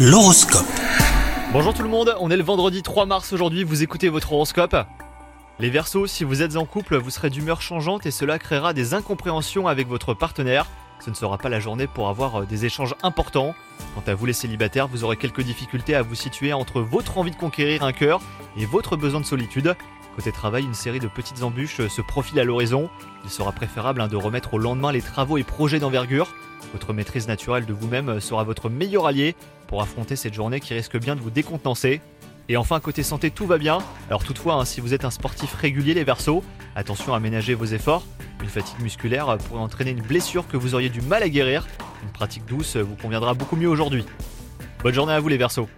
L'horoscope. Bonjour tout le monde, on est le vendredi 3 mars aujourd'hui, vous écoutez votre horoscope. Les Verseaux, si vous êtes en couple, vous serez d'humeur changeante et cela créera des incompréhensions avec votre partenaire. Ce ne sera pas la journée pour avoir euh, des échanges importants. Quant à vous les célibataires, vous aurez quelques difficultés à vous situer entre votre envie de conquérir un cœur et votre besoin de solitude. Côté travail, une série de petites embûches euh, se profile à l'horizon. Il sera préférable hein, de remettre au lendemain les travaux et projets d'envergure. Votre maîtrise naturelle de vous-même euh, sera votre meilleur allié pour affronter cette journée qui risque bien de vous décontenancer. Et enfin, côté santé, tout va bien. Alors toutefois, hein, si vous êtes un sportif régulier, les versos, attention à ménager vos efforts. Une fatigue musculaire pourrait entraîner une blessure que vous auriez du mal à guérir. Une pratique douce vous conviendra beaucoup mieux aujourd'hui. Bonne journée à vous les versos